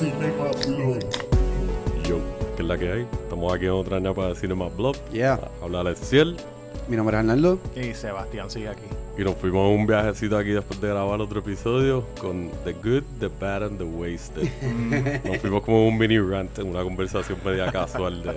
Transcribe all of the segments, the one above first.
Cinema Blog. Yo, que es la que hay. Estamos aquí en otra ñapa de Cinema Blog. Yeah. A hablar de Ciel. Mi nombre es Arnaldo. Y Sebastián sigue aquí. Y nos fuimos en un viajecito aquí después de grabar otro episodio con The Good, The Bad and The Wasted. nos fuimos como un mini rant en una conversación media casual de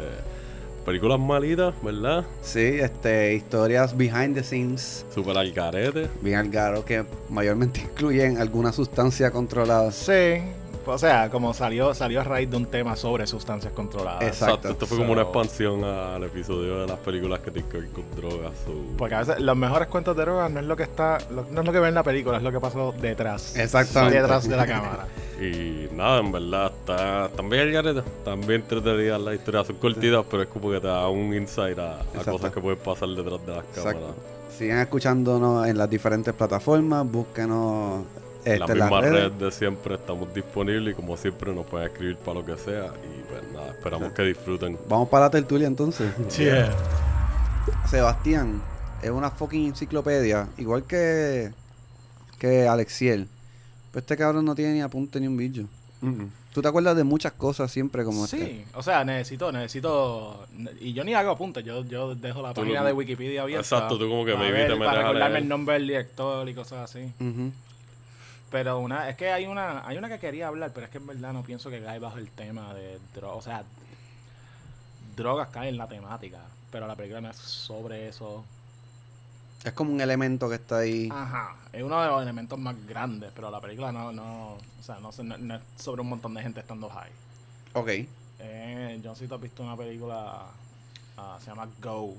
películas malitas, ¿verdad? Sí, este, historias behind the scenes, Super al garete. bien algaro, que mayormente incluyen alguna sustancia controlada. Sí. O sea, como salió, salió a raíz de un tema sobre sustancias controladas. Exacto. Esto fue como una expansión al episodio de las películas que tienen que ver con drogas. so- Porque a veces los mejores cuentos de drogas no es lo que está, lo- no es lo que ve en la película, es lo que pasó detrás. Exactamente. Detrás de la cámara. Y nada, en verdad, está, están bien el bien entretenidas las historias. Son cortitas, pero es como que te da un insight a, cosas que pueden pasar detrás de las cámaras. Exacto. Sigan escuchándonos en las diferentes plataformas, búsquenos este, la en las misma redes. red de siempre estamos disponibles y como siempre nos pueden escribir para lo que sea. Y pues nada, esperamos que disfruten. Vamos para la tertulia entonces. Yeah. Sebastián es una fucking enciclopedia, igual que, que Alexiel. Pero este cabrón no tiene ni apunte ni un bicho. Tú te acuerdas de muchas cosas siempre como este. Sí, o sea, necesito, necesito. Y yo ni hago apuntes, yo, yo dejo la Tú página lo- de Wikipedia abierta. Exacto, tú como que te metes Para recordarme el nombre del director y cosas así. Ujú. Pero una, es que hay una, hay una que quería hablar, pero es que en verdad no pienso que cae bajo el tema de drogas. O sea, drogas caen en la temática, pero la película no es sobre eso. Es como un elemento que está ahí. Ajá, es uno de los elementos más grandes, pero la película no, no, o sea, no, no- no es sobre un montón de gente estando high. Ok. Eh, yo no sé si tú has visto una película, ah, se llama Go.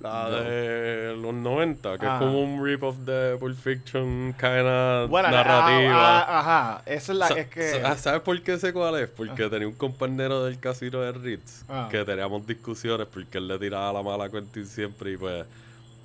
La de los 90, que Ah. es como un rip-off de Pulp Fiction, kinda Bueno, narrativa. ah, ah, ajá, esa es la, Sa- es que... sa- ¿Sabes por qué sé cuál es? Porque tenía un compañero del casino de Ritz Ah. que teníamos discusiones porque él le tiraba la mala a Quentin siempre y pues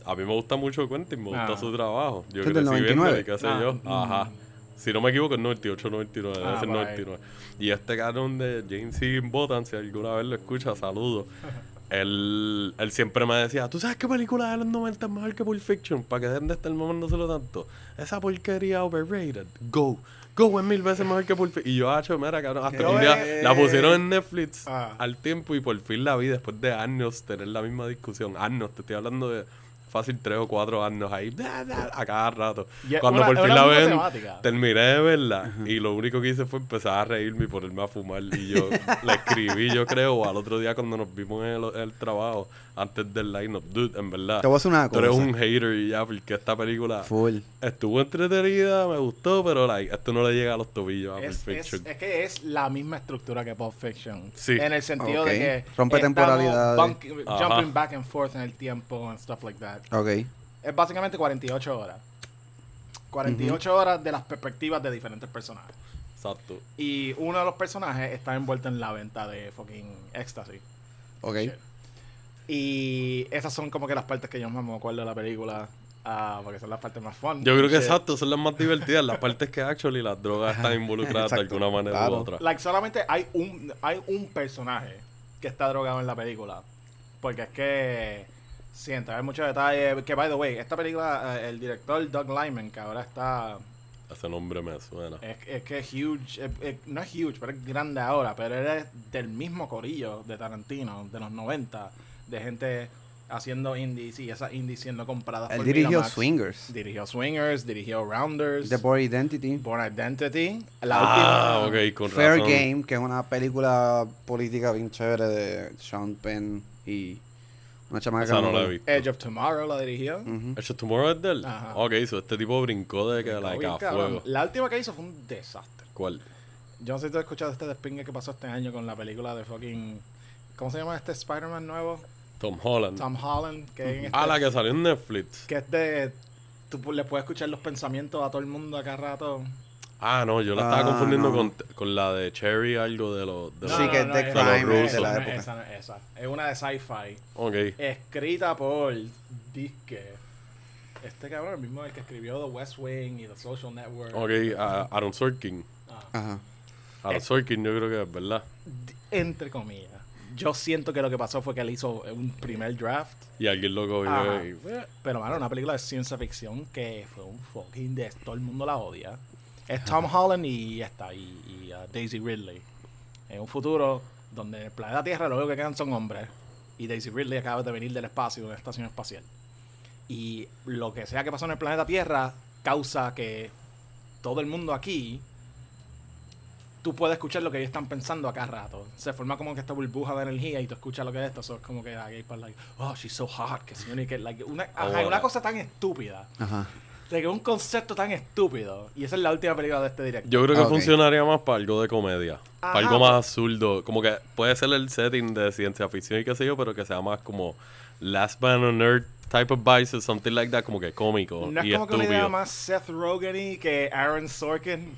a mí me gusta mucho Quentin, me gusta Ah. su trabajo. Yo ¿Este es del crecí 99? viendo y qué sé Ah, yo. mm. Ajá. Si no me equivoco, es 98, 99, debe Ah, ser por ahí. 99. Y este cabrón de James Higginbotham, si alguna vez lo escucha, saludo. Él, él siempre me decía, ¿tú sabes qué película de los 90 es mejor que Pulp Fiction? ¿Para que dejen de estar mamándoselo tanto? Esa porquería overrated. Go. Go es mil veces mejor que Pulp Fiction. Y yo, hacho, mira, cabrón, hasta que un día la pusieron en Netflix Ah. al tiempo y por fin la vi después de años tener la misma discusión. Años, te estoy hablando de fácil tres o cuatro años ahí, da, da, a cada rato. Y es Cuando una- por fin la ven, temática. terminé de verla y lo único que hice fue empezar a reírme y ponerme a fumar. Y yo la escribí, yo creo, al otro día cuando nos vimos en el, en el trabajo, antes del line-up. Dude, en verdad, Te voy a hacer una tú eres cosa. un hater y ya, porque esta película Full. estuvo entretenida, me gustó, pero like, esto no le llega a los tobillos a Pulp Es, es, Fiction. es que es la misma estructura que Pulp Fiction. Sí. En el sentido de que. Rompe temporalidades. bunk- jumping back and forth en el tiempo and stuff like that. Ok. Es básicamente 48 horas. 48 horas de las perspectivas de diferentes personajes. Exacto. Y uno de los personajes está envuelto en la venta de fucking ecstasy. Ok. Shit. Y esas son como que las partes que yo más me acuerdo de la película. ah, porque son las partes más fun. Yo creo que Shit. exacto, son las más divertidas, las partes que actually las drogas están involucradas de alguna manera claro. u otra. Like, solamente hay un, hay un personaje que está drogado en la película. Porque es que, sin entrar en muchos detalles, que by the way, esta película, eh, el director Doug Lyman, que ahora está, Ese nombre me suena. es, es que es huge, es- es- no es huge, pero es grande ahora, pero él es del mismo corillo de Tarantino, de los 90, de gente haciendo indies y esas indies siendo compradas Él por dirigió Miramax. Swingers. Dirigió Swingers, dirigió Rounders, The Boy Identity. Born Identity, la Ah, última... ok, con Fair razón. Game, que es una película política bien chévere de Sean Penn y una chamaca Esa no la he visto. Edge of Tomorrow la dirigió. Ujú. ¿Hecho Tomorrow es de él? Ajá. Ok, so este tipo brincó de que Brincó like, bien a cabrón. fuego. La última que hizo fue un desastre. ¿Cuál? Yo no sé si tú has escuchado este despingue que pasó este año con la película de fucking. ¿Cómo se llama este Spider-Man nuevo? Tom Holland. Tom Holland. Que, en este- Ah, la que salió en Netflix. que es de. Tú le puedes escuchar los pensamientos a todo el mundo a cada rato. Ah, no, yo la estaba Ah, confundiendo no. con, con la de Cherry, algo de los... De Sí, los- que es de crime no es, de la época. Esa no es esa. Es una de sci-fi. Ok. Escrita por. Disque. Este cabrón, el mismo el que escribió The West Wing y The Social Network. Ok, Aaron Sorkin. Ah. Ajá. Aaron Eh. Sorkin yo creo que es verdad. entre comillas. Yo siento que lo que pasó fue que él hizo un primer draft. Y alguien lo cogió y... Pero, mano, una película de ciencia ficción que fue un fucking de todo el mundo la odia. Es Tom Holland y ya está. Y, y, uh, Daisy Ridley. En un futuro donde en el planeta Tierra lo único que quedan son hombres. Y Daisy Ridley acaba de venir del espacio, de una estación espacial. Y lo que sea que pasó en el planeta Tierra causa que todo el mundo aquí tú puedes escuchar lo que ellos están pensando a cada rato. Se forma como que esta burbuja de energía y tú escuchas lo que es esto. Eso es como que like, like, oh, she's so hot. Que si que, like, una, ajá, una cosa tan estúpida. Ajá. De que un concepto tan estúpido. Y esa es la última película de este directo. Yo creo que funcionaría más para algo de comedia. Para algo más absurdo. Como que puede ser el setting de ciencia ficción y qué sé yo, pero que sea más como Last Man on Earth type of vice, something like that, como que cómico. No es como que una idea más Seth Rogen y que Aaron Sorkin.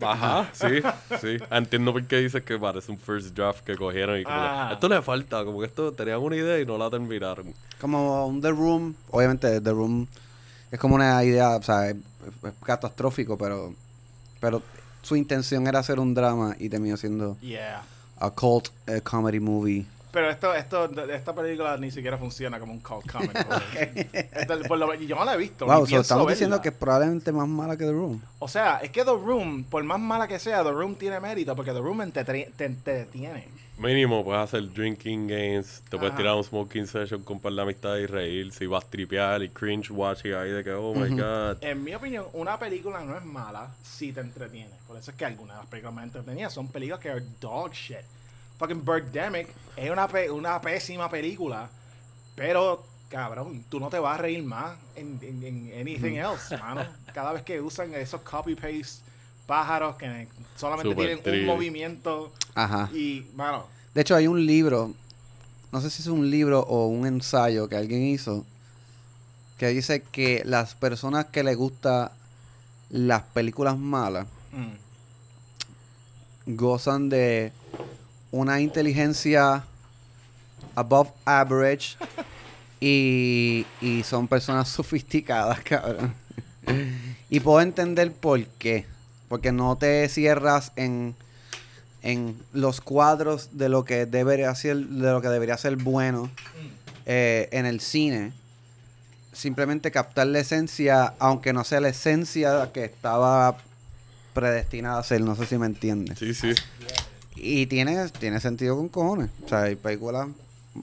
Ajá, sí, sí. Entiendo por qué dices que parece un first draft que cogieron y como ah. esto le falta, como que esto tenían una idea y no la terminaron. Como un The Room, obviamente The Room es como una idea, o sea, es, catastrófico, pero pero su intención era hacer un drama y terminó siendo yeah. a cult comedy movie. Pero esto, esto, esta película ni siquiera funciona como un cult comedy. yo no la he visto. Wow, estamos diciendo que es probablemente más mala que The Room. O sea, es que The Room, por más mala que sea, The Room tiene mérito porque The Room te, te, te, Mínimo, puedes hacer drinking games, te puedes tirar un smoking session con par de amistad y reír, si vas a tripear y cringe watching ahí de que, oh my god. En mi opinión, una película no es mala si te entretiene. Por eso es que algunas de las películas me entretenían son películas que son dog shit fucking Birdemic es una, una pésima película, pero cabrón, tú no te vas a reír más en, en, anything else, mano. Cada vez que usan esos copy-paste pájaros que solamente tienen un movimiento. Ajá. Y, mano. De hecho, hay un libro, no sé si es un libro o un ensayo que alguien hizo, que dice que las personas que les gustan las películas malas mm. gozan de una inteligencia above average y, y son personas sofisticadas, cabrón. y puedo entender por qué. Porque no te cierras en, en los cuadros de lo que debería ser, de lo que debería ser bueno eh, en el cine. Simplemente captar la esencia, aunque no sea la esencia que estaba predestinada a ser. No sé si me entiendes. Sí, sí. Y tiene, tiene sentido con cojones. O sea, hay películas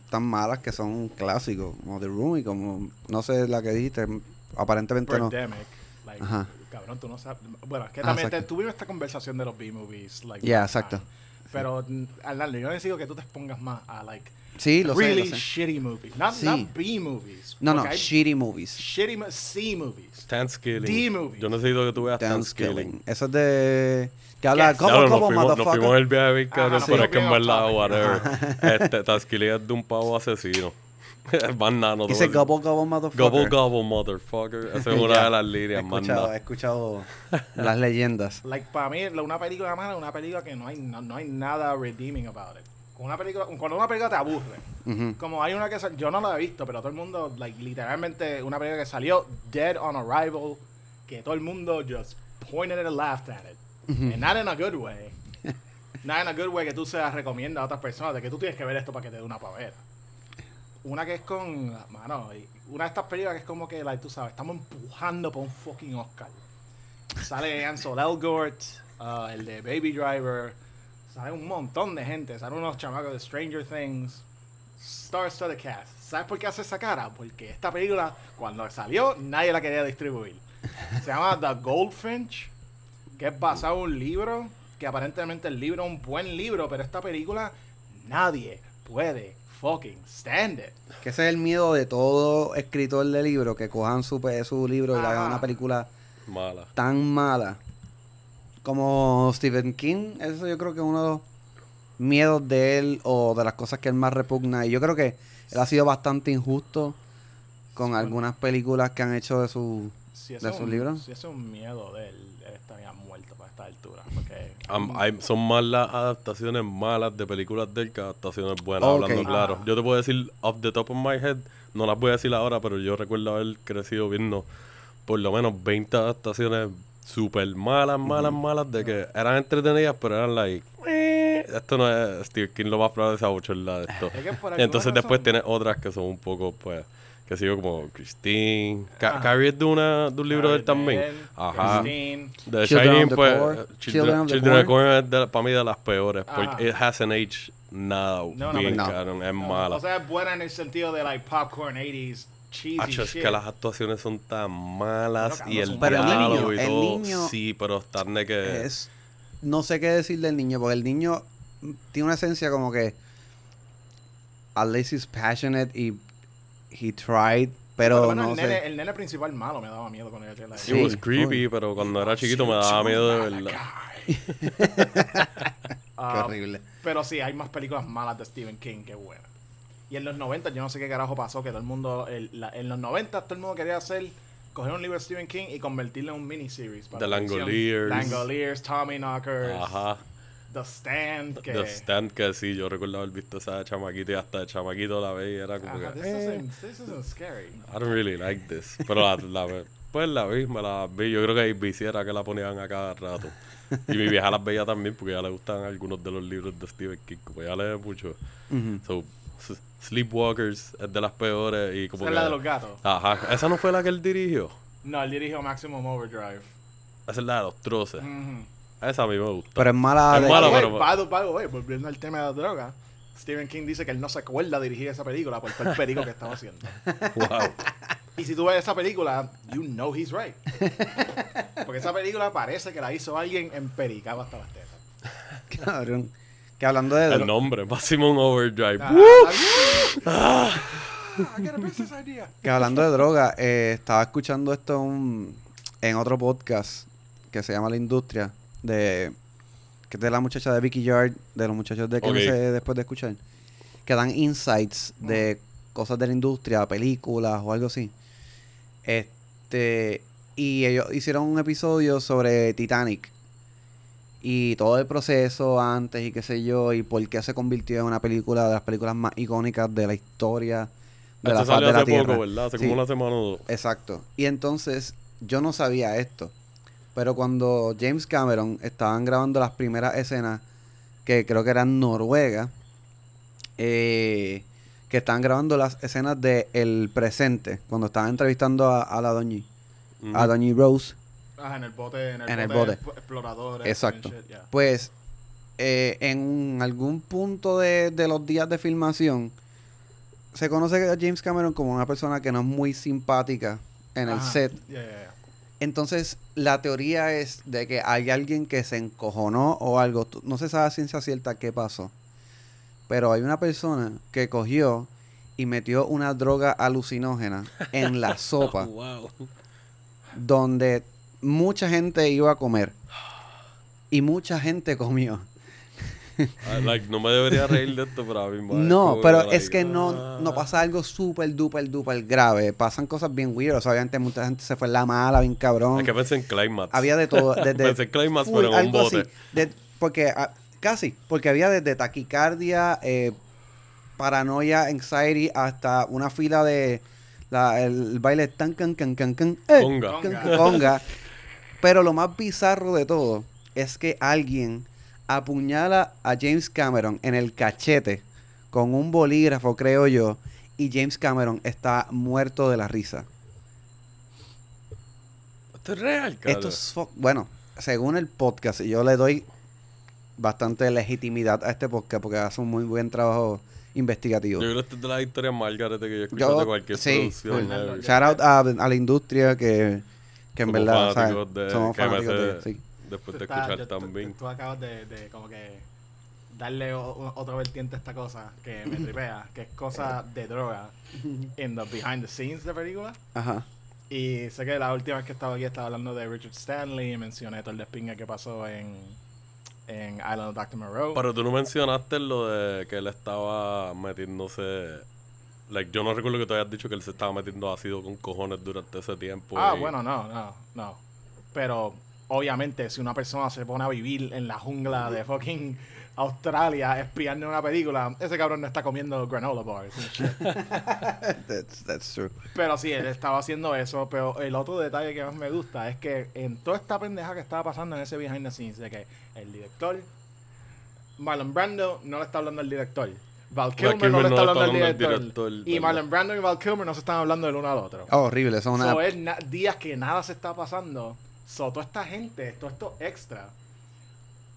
tan malas que son clásicos, como The Room y como, no sé, la que dijiste, aparentemente no. Like, Ajá. Cabrón, tú no sabes. Bueno, es que también tuvimos esta conversación de los B-movies. Like, yeah, exacto. Pero, Arnaldo, yo necesito que tú te pongas más a, like, Sí, lo really sé, shitty movies. Not, not B movies. No, no, shitty movies. Shitty C movies. Killing. D movies. Yo necesito que tú veas Killing. Eso es de. Que habla como, claro, como, nos fuimos, nos fuimos el viaje bien cabrón, pero es que en verdad, whatever. este, Thanksgiving es de un pavo asesino. es más nano. Dice gobble gobble motherfucker. Gobble gobble motherfucker. Esa es una de las líneas, más He escuchado las leyendas. Like, para mí, una película mala es una película que no hay, no, no hay nada redeeming about it una película, cuando una película te aburre, como hay una que yo no la he visto, pero todo el mundo, like, literalmente, una película que salió Dead on Arrival, que todo el mundo just pointed it and laughed at it. And not in a good way. not in a good way que tú se la recomiendas a otras personas, de que tú tienes que ver esto para que te dé una pavera. Una que es con, mano, una de estas películas que es como que, like, tú sabes, estamos empujando por un fucking Oscar. Sale Ansel Elgort, uh, el de Baby Driver, Sale un montón de gente. Salen unos chamacos de Stranger Things. Star Studded Cast. ¿Sabes por qué hace esa cara? Porque esta película, cuando salió, nadie la quería distribuir. Se llama The Goldfinch, que es basado en un libro, que aparentemente el libro es un buen libro, pero esta película nadie puede fucking stand it. Que ese es el miedo de todo escritor de libro, que cojan su, su libro y hagan una película mala. tan mala como Stephen King, eso yo creo que es uno de los miedos de él o de las cosas que él más repugna. Y yo creo que él ha sido bastante injusto con algunas películas que han hecho de, su, de sus libros. Si ese es un miedo de él, él estaría muerto para esta altura. Porque... hay, son más las adaptaciones malas de películas de él que adaptaciones buenas, hablando claro. Yo te puedo decir, off the top of my head, no las voy a decir ahora, pero yo recuerdo haber crecido viendo por lo menos 20 adaptaciones súper malas, malas, malas, de que eran entretenidas, pero eran like, eh, esto no es Steve King lo más probable es la de esto. entonces después tiene otras que son un poco, pues, que sé yo, como Christine. Ca- Ajá. Carrie es de, una, de un libro de él también. Ajá. Christine. The Children Shining, of the pues. Corn. eh, Children Children, of the Corn. Es de, para mí de las peores. Ajá. Porque it hasn't aged nada No, no, bien, no. cabrón. Es mala. O sea, es buena en el sentido de like popcorn 80s cheesy Hacho, es que las actuaciones son tan malas y el Pero el diálogo niño- y el todo. niño sí, pero están de que. Es, no sé qué decir del niño, porque el niño tiene una esencia como que at least he's passionate y he tried, pero menos no el, nene, sé. el nene principal malo me daba miedo con él. It Sí, was creepy, pero cuando era chiquito me daba miedo de verdad. Qué Ah, horrible. Pero sí, hay más películas malas de Stephen King que buenas. Y en los 90, yo no sé qué carajo pasó, que todo el mundo, el- la- en los 90 todo el mundo quería hacer, coger un libro de Stephen King y convertirlo en un miniseries. para The. Langoliers. Langoliers, Tommy Knockers, Ajá. The Stand, que... The Stand, que sí, yo recuerdo haber visto esa chamaquita y hasta de chamaquito la veía y era como Ajá, que. this, eh, isn't, this isn't scary. I don't really like this. Pero la, la ve- pues la vi, me la vi. Yo creo que ABC era que la ponían a cada rato. Y mi vieja las veía también porque ya le gustan algunos de los libros de Stephen King. Como ella lee mucho. Ujú. So, Sleepwalkers es de las peores y como Esa es la de los gatos. Ajá. ¿Esa no fue la que él dirigió? No, él dirigió Maximum Overdrive. Esa es la de los troces. Esa a mí me gusta. Pero es mala. Es de- mala, pero- the way, volviendo al tema de la droga, Stephen King dice que él no se acuerda dirigir esa película por todo el perico que estaba haciendo. wow. Y si tú ves esa película, you know he's right. Porque esa película parece que la hizo alguien empericado hasta las tetas. Cabrón. Que hablando de El nombre, Maximum Overdrive. Ah, ah, I get a business idea. que hablando de droga, eh, estaba escuchando esto en un- en otro podcast que se llama La Industria, de que es de la muchacha de Vicky Yard, de los muchachos de que Ok. después de escuchar, que dan insights de cosas de la industria, películas o algo así. Este, y ellos hicieron un episodio sobre Titanic y todo el proceso antes y qué sé yo, y por qué se convirtió en una película de las películas más icónicas de la historia de la faz de la tierra. poco, ¿verdad? Hace Sí. como una semana o dos. Exacto. Y entonces yo no sabía esto. Pero cuando James Cameron estaban grabando las primeras escenas, que creo que eran Noruega, eh, que estaban grabando las escenas de el presente, cuando estaban entrevistando a, a la Ujú. a doña Rose, Ajá, en el bote, en el, En el bote, bote. exp- exploradores. Exacto. and shit, yeah. pues eh, en algún punto de, de los días de filmación, se conoce a James Cameron como una persona que no es muy simpática en el set. Yeah, yeah, yeah. Entonces, la teoría es de que hay alguien que se encojonó o algo. No se sabe a ciencia cierta qué pasó. Pero hay una persona que cogió y metió una droga alucinógena en la sopa Wow. donde mucha gente iba a comer. Y mucha gente comió. Ah, like, no me debería reír de esto, pero a mí No, pero like, es que no, no pasa algo súper, duper, duper grave. Pasan cosas bien weird. Obviamente mucha gente se fue en la mala, bien cabrón. Es que pensé en Climax. Había de todo. Desde Pensé en Climax, full, pero en un algo bote. así. De- porque ah, casi, porque había desde taquicardia, eh, paranoia, anxiety, hasta una fila de la- el, baile tan can can can can, eh, Conga. conga. Pero lo más bizarro de todo es que alguien apuñala a James Cameron en el cachete con un bolígrafo, creo yo, y James Cameron está muerto de la risa. Esto es real, cara. Esto es bueno, según el podcast, y yo le doy bastante legitimidad a este podcast porque hace un muy buen trabajo investigativo. Yo creo que esta es de las historias más que yo he escuchado Yo- de cualquier sí, producción. Shout out a, a la industria que, que en verdad ¿sabes? fanáticos de somos fanáticos de sí. Después Tú de escuchar yo- tú- también. Tú, acabas de, de como que darle o- otra vertiente a esta cosa que me tripea, que es cosa de droga en the behind the scenes de película. Ajá. Y sé que la última vez que estaba aquí estaba hablando de Richard Stanley y mencioné todo el despingue que pasó en, en Island of Dr. Moreau. Pero tú no mencionaste lo de que él estaba metiéndose. Like, yo no recuerdo que tú hayas dicho que él se estaba metiendo ácido con cojones durante ese tiempo. ah, y- bueno, no, no, no. Pero obviamente si una persona se pone a vivir en la jungla de fucking Australia espiando una película, ese cabrón no está comiendo granola bars. That's, that's true. Pero sí, él estaba haciendo eso. Pero el otro detalle que más me gusta es que en toda esta pendeja que estaba pasando en ese behind the scenes, de que el director, Marlon Brando no le está hablando al director. Val Val Kilmer no Kilmer le no está le hablando al está hablando al director. director, y ¿verdad? Marlon Brando y Val Kilmer no se están hablando el uno al otro. Ah, horrible, eso es una... So, es días que nada se está pasando. So, toda esta gente, todo esto extra.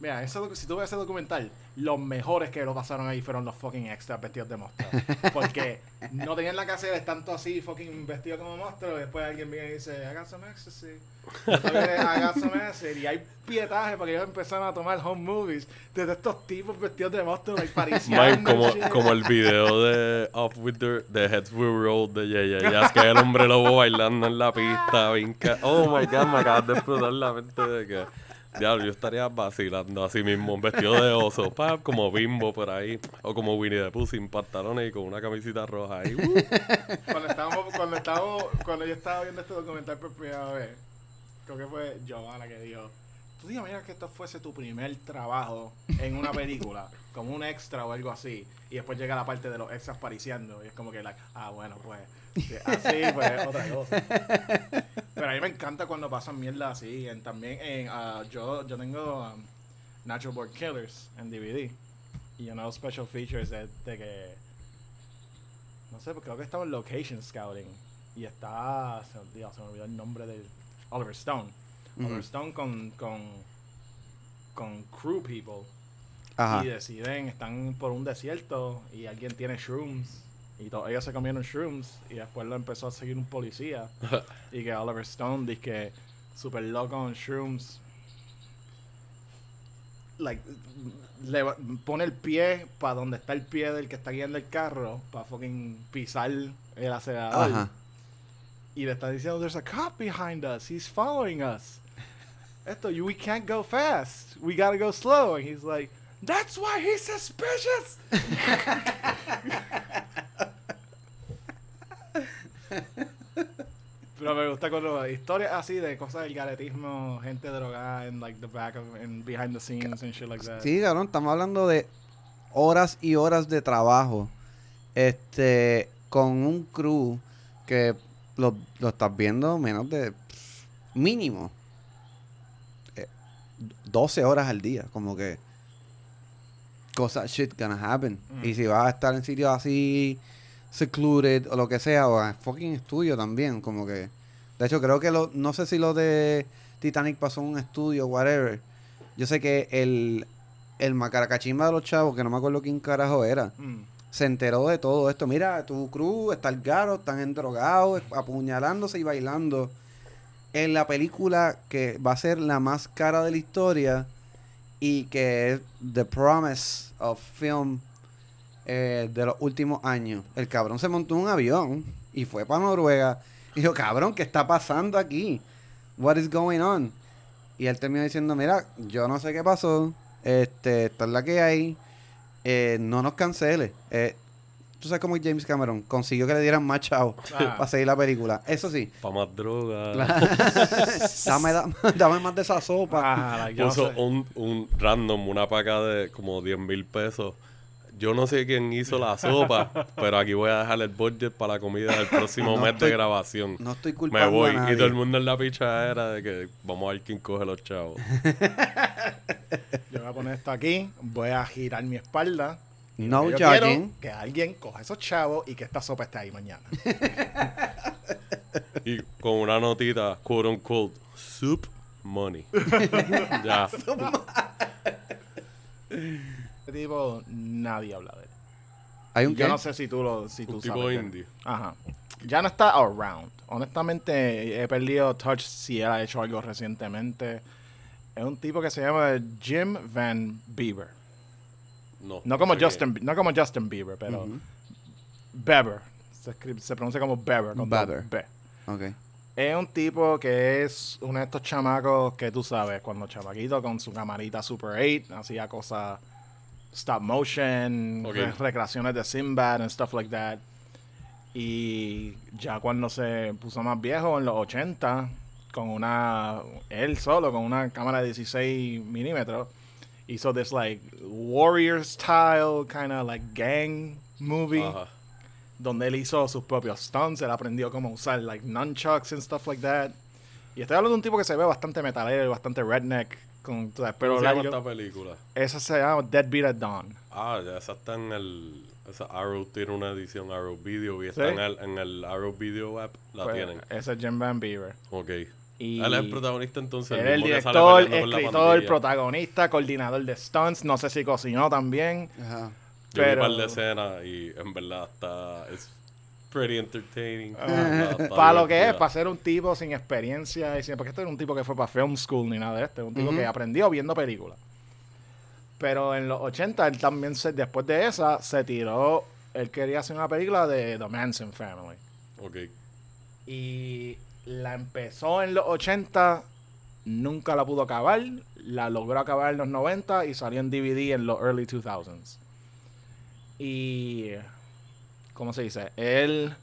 Mira, eso, si tú ves ese documental, los mejores que lo pasaron ahí fueron los fucking extras vestidos de monstruo. Porque no tenían la casa de tanto así, fucking vestido como monstruo. Y después alguien viene y dice, I got some ecstasy. I got some acid. Y hay pietaje porque ellos empezaron a tomar home movies de estos tipos vestidos de monstruo, like parisianos. Mike, como, shit. como el video de Off With The, the Heads Will Roll de Yeah, Yeah, Yeah, es que el hombre lobo bailando en la pista, vinca. Oh my god, me acabas de explotar la mente de que. Diablo, yo estaría vacilando así mismo, un vestido de oso, pa, como bimbo por ahí, o como Winnie the Pooh sin pantalones y con una camisita roja ahí. uh. cuando estábamos, cuando estábamos, cuando yo estaba viendo este documental por primera vez, creo que fue Giovanna que dijo, tú te imaginas que esto fuese tu primer trabajo en una película, como un extra o algo así, y después llega la parte de los extras pariciando, y es como que, like, ah, bueno, pues, así, pues, otra cosa. Pero a mí me encanta cuando pasan mierda así, en, también en, ah, yo, yo tengo um, Natural Born Killers en DVD, y yo know special features de, de que no sé, porque creo que estaba en Location Scouting. Y está. Se, Dios, se me olvidó el nombre de Oliver Stone. Oliver Stone con, con. con crew people. Ajá. Y deciden, están por un desierto y alguien tiene shrooms. Y todos ellos se comieron shrooms. Y después lo empezó a seguir un policía. y que Oliver Stone dice que super loco en shrooms. Like, le va- pone el pie para donde está el pie del que está guiando el carro. Para fucking pisar el acelerador. Ajá. Y le está diciendo, there's a cop behind us. He's following us. Esto, we can't go fast. We gotta go slow. And he's like, that's why he's suspicious. Pero me gusta cuando historias así de cosas del garetismo, gente drogada en like the back of and behind the scenes and shit like that. Sí, cabrón, estamos hablando de horas y horas de trabajo. Este, con un crew que lo, lo estás viendo menos de pff, mínimo eh, 12 horas al día, como que cosas shit gonna happen. Mm. Y si vas a estar en sitios así secluded o lo que sea, o en fucking estudio también, como que de hecho creo que lo, no sé si lo de Titanic pasó en un estudio, whatever. Yo sé que el, el macaracachimba de los chavos, que no me acuerdo quién carajo era, Mm. se enteró de todo esto. Mira, tu crew está el garo, están endrogados, apuñalándose y bailando. En la película que va a ser la más cara de la historia y que es The Promise of Film eh, de los últimos años. El cabrón se montó en un avión y fue para Noruega. Y dijo, cabrón, ¿qué está pasando aquí? What is going on? Y él terminó diciendo, mira, yo no sé qué pasó. Este, esta es la que hay. Eh, no nos cancele. Eh, Tú sabes cómo James Cameron consiguió que le dieran más chavo Ah. para seguir la película. Eso sí. Pa' más droga. dame, da- dame más de esa sopa. Ah, yo no Puso sé. un, un random, una paca de como 10 mil pesos. Yo no sé quién hizo la sopa, pero aquí voy a dejar el budget para la comida del próximo No mes estoy- de grabación. No estoy Me culpando voy. a nadie. Y todo el mundo en la pichadera de que vamos a ver quién coge los chavos. Yo voy a poner esto aquí, voy a girar mi espalda. No Yo quiero que alguien coja esos chavos y que esta sopa esté ahí mañana. Y con una notita, quote unquote, soup money. ya. Este tipo, nadie habla de él. ¿Hay un Yo qué? no sé si tú lo si tú Un tipo sabes indie. Ajá. Ya no está around. Honestamente, he perdido touch si él ha hecho algo recientemente. Es un tipo que se llama Jim Van Bieber. No. No como. Justin, no como Justin Bieber, pero Ujú. Bieber. Se, escribe- se pronuncia como Bieber. con dos Bieber. B. Ok. Es un tipo que es uno de estos chamacos que tú sabes, cuando chamaquito con su camarita Super 8 hacía cosas stop motion, re- recreaciones de Sinbad and stuff like that. Y ya cuando se puso más viejo, en los 80, con una, él solo, con una cámara de 16 milímetros, hizo this like warrior style kind of like gang movie donde él hizo sus propios stunts, él aprendió cómo usar like nunchucks and stuff like that. Y estoy hablando de un tipo que se ve bastante metalero y bastante redneck Con, tú sabes, ¿Cómo pero se llama esta película? Esa se llama Deadbeat at Dawn. Ah, ya esa está en el... Esa Arrow tiene una edición Arrow Video y ¿Sí? está en, el, en el Arrow Video app. La Pues, tienen. Ese es Jim Van Beaver. Ok. Y Él es el protagonista entonces. Él es el mismo que sale director, peleando con la escritor, protagonista, coordinador de stunts. No sé si cocinó también. Ajá. Yo vi pero- un par de escenas y en verdad está... Es pretty entertaining. Ah. Está para lo que es, para ser un tipo sin experiencia y sin, porque este era un tipo que fue para film school ni nada de esto, un tipo que aprendió viendo películas. Pero en los 80 él también se, después de esa se tiró, él quería hacer una película de The Manson Family Ok. y la empezó en los 80, nunca la pudo acabar, la logró acabar en los 90 y salió en DVD en los early 2000s. Y ¿cómo se dice? Él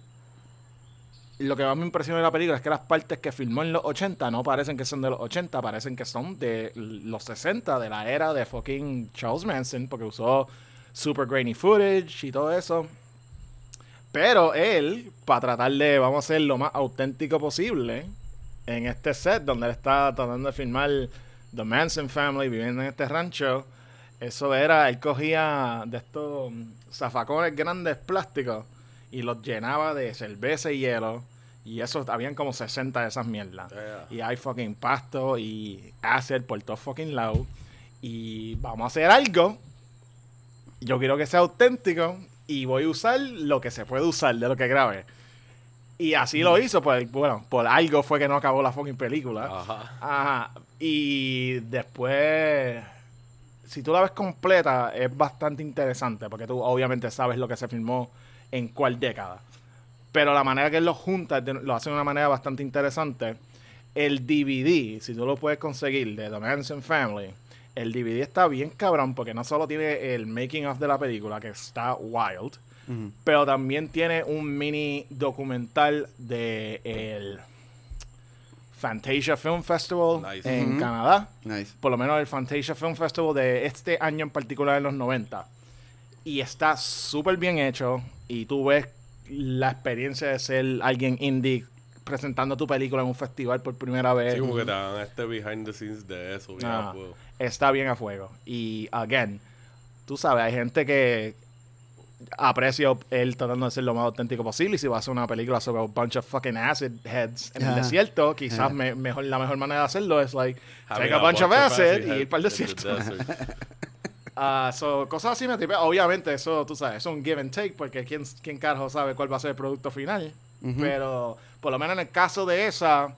lo que más me impresiona de la película es que las partes que filmó en los 80 no parecen que son de los 80, parecen que son de los 60, de la era de fucking Charles Manson, porque usó super grainy footage y todo eso. Pero él, para tratar de, vamos a ser lo más auténtico posible, en este set donde él está tratando de filmar The Manson Family viviendo en este rancho, eso era, él cogía de estos mm, zafacones grandes plásticos y los llenaba de cerveza y hielo. Y eso, habían como 60 de esas mierdas. Yeah. Y hay fucking pasto y acid por todo fucking lado. Y vamos a hacer algo. Yo quiero que sea auténtico. Y voy a usar lo que se puede usar de lo que grabe. Y así lo hizo. Pues, bueno, por algo fue que no acabó la fucking película. Ajá. Ajá. Y después, si tú la ves completa, es bastante interesante, porque tú obviamente sabes lo que se filmó en cuál década. Pero la manera que él lo junta lo hace de una manera bastante interesante. El DVD, si tú lo puedes conseguir de The Manson Family, el DVD está bien cabrón porque no solo tiene el making of de la película, que está wild, pero también tiene un mini documental de el Fantasia Film Festival Nice. en. Canadá. Nice. Por lo menos el Fantasia Film Festival de este año en particular, en los 90. Y está súper bien hecho. Y tú ves la experiencia de ser alguien indie presentando tu película en un festival por primera vez. Sí, como que te dan este behind the scenes de eso. bien Ah. a fuego. está bien a fuego. Y, again, tú sabes, hay gente que aprecia él tratando de ser lo más auténtico posible. Y si va a hacer una película sobre a bunch of fucking acid heads en el desierto, quizás me- mejor, la mejor manera de hacerlo es, like, Having take a bunch of acid y ir para el desierto. Ah, so, cosas así me. Obviamente, eso, tú sabes, es un give and take, porque quién, quién carajo sabe cuál va a ser el producto final. Pero, por lo menos en el caso de esa,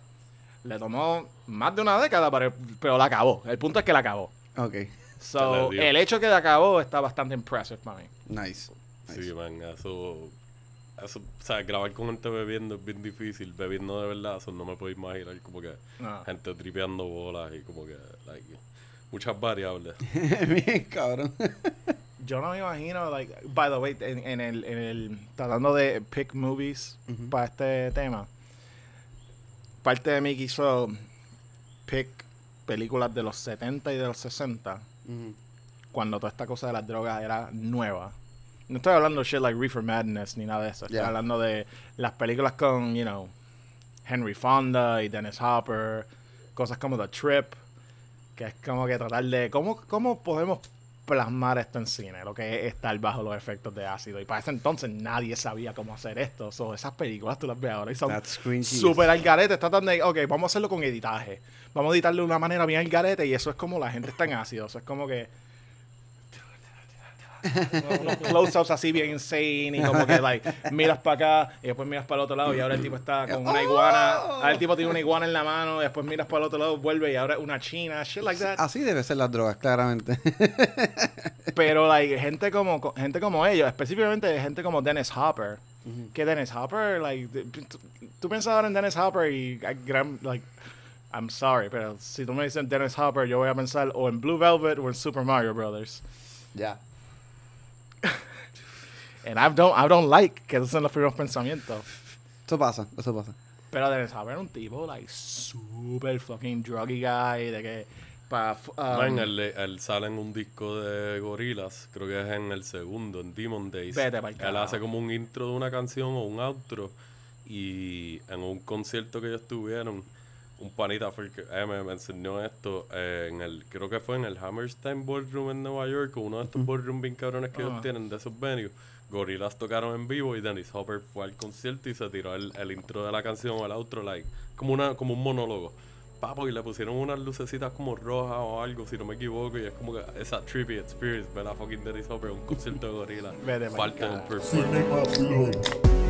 le tomó más de una década, pero, pero la acabó. El punto es que la acabó. Ok. So, el hecho que la acabó está bastante impressive para mí. Nice. Nice. Sí, man, eso, eso, o sea, grabar con gente bebiendo es bien difícil, bebiendo de verdad, eso no me puedo imaginar como que gente tripeando bolas y como que, like, muchas variables. Bien, cabrón. Yo no me imagino, like, by the way, en, en el, en el, tratando de pick movies para este tema, parte de mí quiso pick películas de los 70 y de los 60, Ujú. cuando toda esta cosa de las drogas era nueva. No estoy hablando de shit like Reefer Madness ni nada de eso. Estoy Yeah. hablando de las películas con, you know, Henry Fonda y Dennis Hopper, cosas como The Trip, que es como que tratar de cómo, cómo podemos plasmar esto en cine, lo que es estar bajo los efectos de ácido. Y para ese entonces nadie sabía cómo hacer esto. So, esas películas tú las ves ahora y son súper al garete. Tratan de, ok, vamos a hacerlo con editaje. Vamos a editarlo de una manera bien al garete y eso es como la gente está en ácido. Eso es como que unos close-ups así bien insane y como que like, miras para acá y después miras para el otro lado y ahora el tipo está con una iguana. Ahora el tipo tiene una iguana en la mano y después miras para el otro lado, vuelve y ahora una china, shit like that. Así debe ser las drogas, claramente. Pero like, gente como gente como ellos, específicamente gente como Dennis Hopper, que Dennis Hopper, like, tú, ahora en Dennis Hopper y gran, like, I'm sorry, pero si tú me dices Dennis Hopper, yo voy a pensar o en Blue Velvet o en Super Mario Brothers. Ya. And I don't, I don't like que esos son los primeros pensamientos. Eso pasa, eso pasa. Pero Hopper era un tipo, like, super fucking druggy guy, de que, pa, um, Man, él, él sale en un disco de gorilas, creo que es en el segundo, en Demon Days. Vete pa'l Él hace como un intro de una canción o un outro. Y en un concierto que ellos tuvieron, un panita fue que eh, me, me enseñó esto eh, en el, creo que fue en el Hammerstein Boardroom en Nueva York, uno de estos boardrooms bien cabrones que Ah. ellos tienen de esos venues. Gorillaz tocaron en vivo y Dennis Hopper fue al concierto y se tiró el, el intro de la canción o el outro, like, como una, como un monólogo. Papo, y le pusieron unas lucecitas como rojas o algo, si no me equivoco, y es como que esa trippy experience ver a fucking Dennis Hopper un concierto de Gorillaz. Vete pa'l Parte